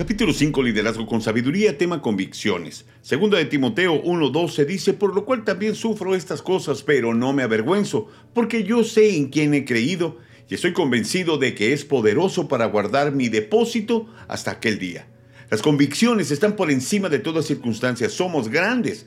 Capítulo 5, Liderazgo con Sabiduría, tema convicciones. Segunda de Timoteo 1.12 dice, por lo cual también sufro estas cosas, pero no me avergüenzo, porque yo sé en quién he creído y estoy convencido de que es poderoso para guardar mi depósito hasta aquel día. Las convicciones están por encima de todas circunstancias, somos grandes.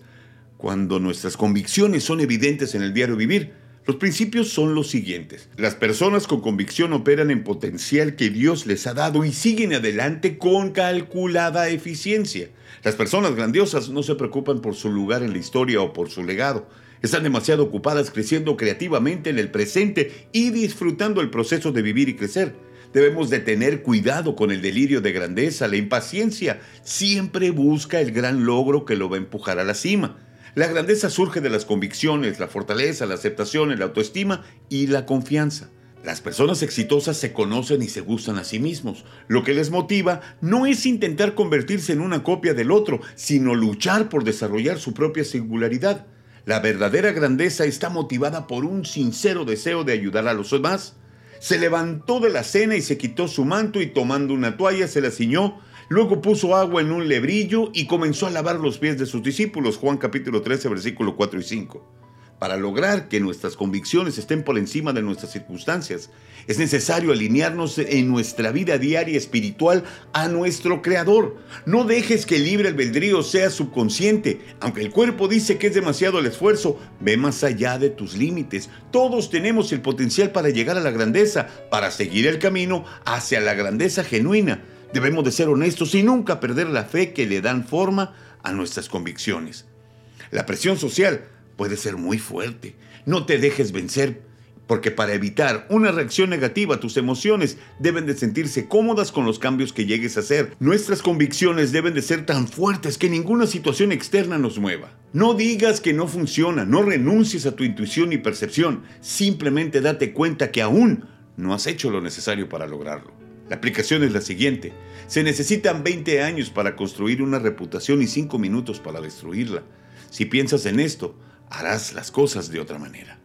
Cuando nuestras convicciones son evidentes en el diario vivir, los principios son los siguientes. Las personas con convicción operan en potencial que Dios les ha dado y siguen adelante con calculada eficiencia. Las personas grandiosas no se preocupan por su lugar en la historia o por su legado. Están demasiado ocupadas creciendo creativamente en el presente y disfrutando el proceso de vivir y crecer. Debemos de tener cuidado con el delirio de grandeza, la impaciencia. Siempre busca el gran logro que lo va a empujar a la cima. La grandeza surge de las convicciones, la fortaleza, la aceptación, la autoestima y la confianza. Las personas exitosas se conocen y se gustan a sí mismos. Lo que les motiva no es intentar convertirse en una copia del otro, sino luchar por desarrollar su propia singularidad. La verdadera grandeza está motivada por un sincero deseo de ayudar a los demás. Se levantó de la cena y se quitó su manto y tomando una toalla se la ciñó Luego puso agua en un lebrillo y comenzó a lavar los pies de sus discípulos. Juan capítulo 13, versículo 4 y 5. Para lograr que nuestras convicciones estén por encima de nuestras circunstancias, es necesario alinearnos en nuestra vida diaria espiritual a nuestro Creador. No dejes que el libre albedrío sea subconsciente. Aunque el cuerpo dice que es demasiado el esfuerzo, ve más allá de tus límites. Todos tenemos el potencial para llegar a la grandeza, para seguir el camino hacia la grandeza genuina. Debemos de ser honestos y nunca perder la fe que le dan forma a nuestras convicciones. La presión social puede ser muy fuerte. No te dejes vencer, porque para evitar una reacción negativa, tus emociones deben de sentirse cómodas con los cambios que llegues a hacer. Nuestras convicciones deben de ser tan fuertes que ninguna situación externa nos mueva. No digas que no funciona, no renuncies a tu intuición y percepción, simplemente date cuenta que aún no has hecho lo necesario para lograrlo. La aplicación es la siguiente. Se necesitan 20 años para construir una reputación y 5 minutos para destruirla. Si piensas en esto, harás las cosas de otra manera.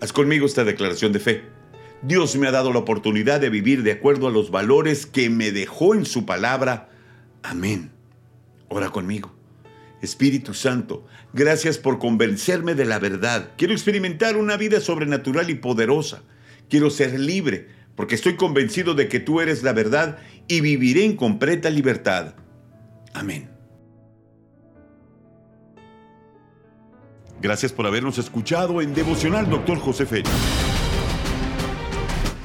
Haz conmigo esta declaración de fe. Dios me ha dado la oportunidad de vivir de acuerdo a los valores que me dejó en su palabra. Amén. Ora conmigo. Espíritu Santo, gracias por convencerme de la verdad. Quiero experimentar una vida sobrenatural y poderosa. Quiero ser libre porque estoy convencido de que tú eres la verdad y viviré en completa libertad. Amén. Gracias por habernos escuchado en Devocional Dr. José Félix.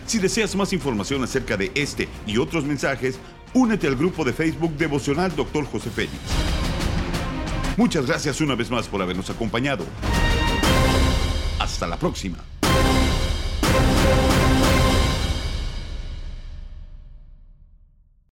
Si deseas más información acerca de este y otros mensajes, únete al grupo de Facebook Devocional Dr. José Félix. Muchas gracias una vez más por habernos acompañado. Hasta la próxima.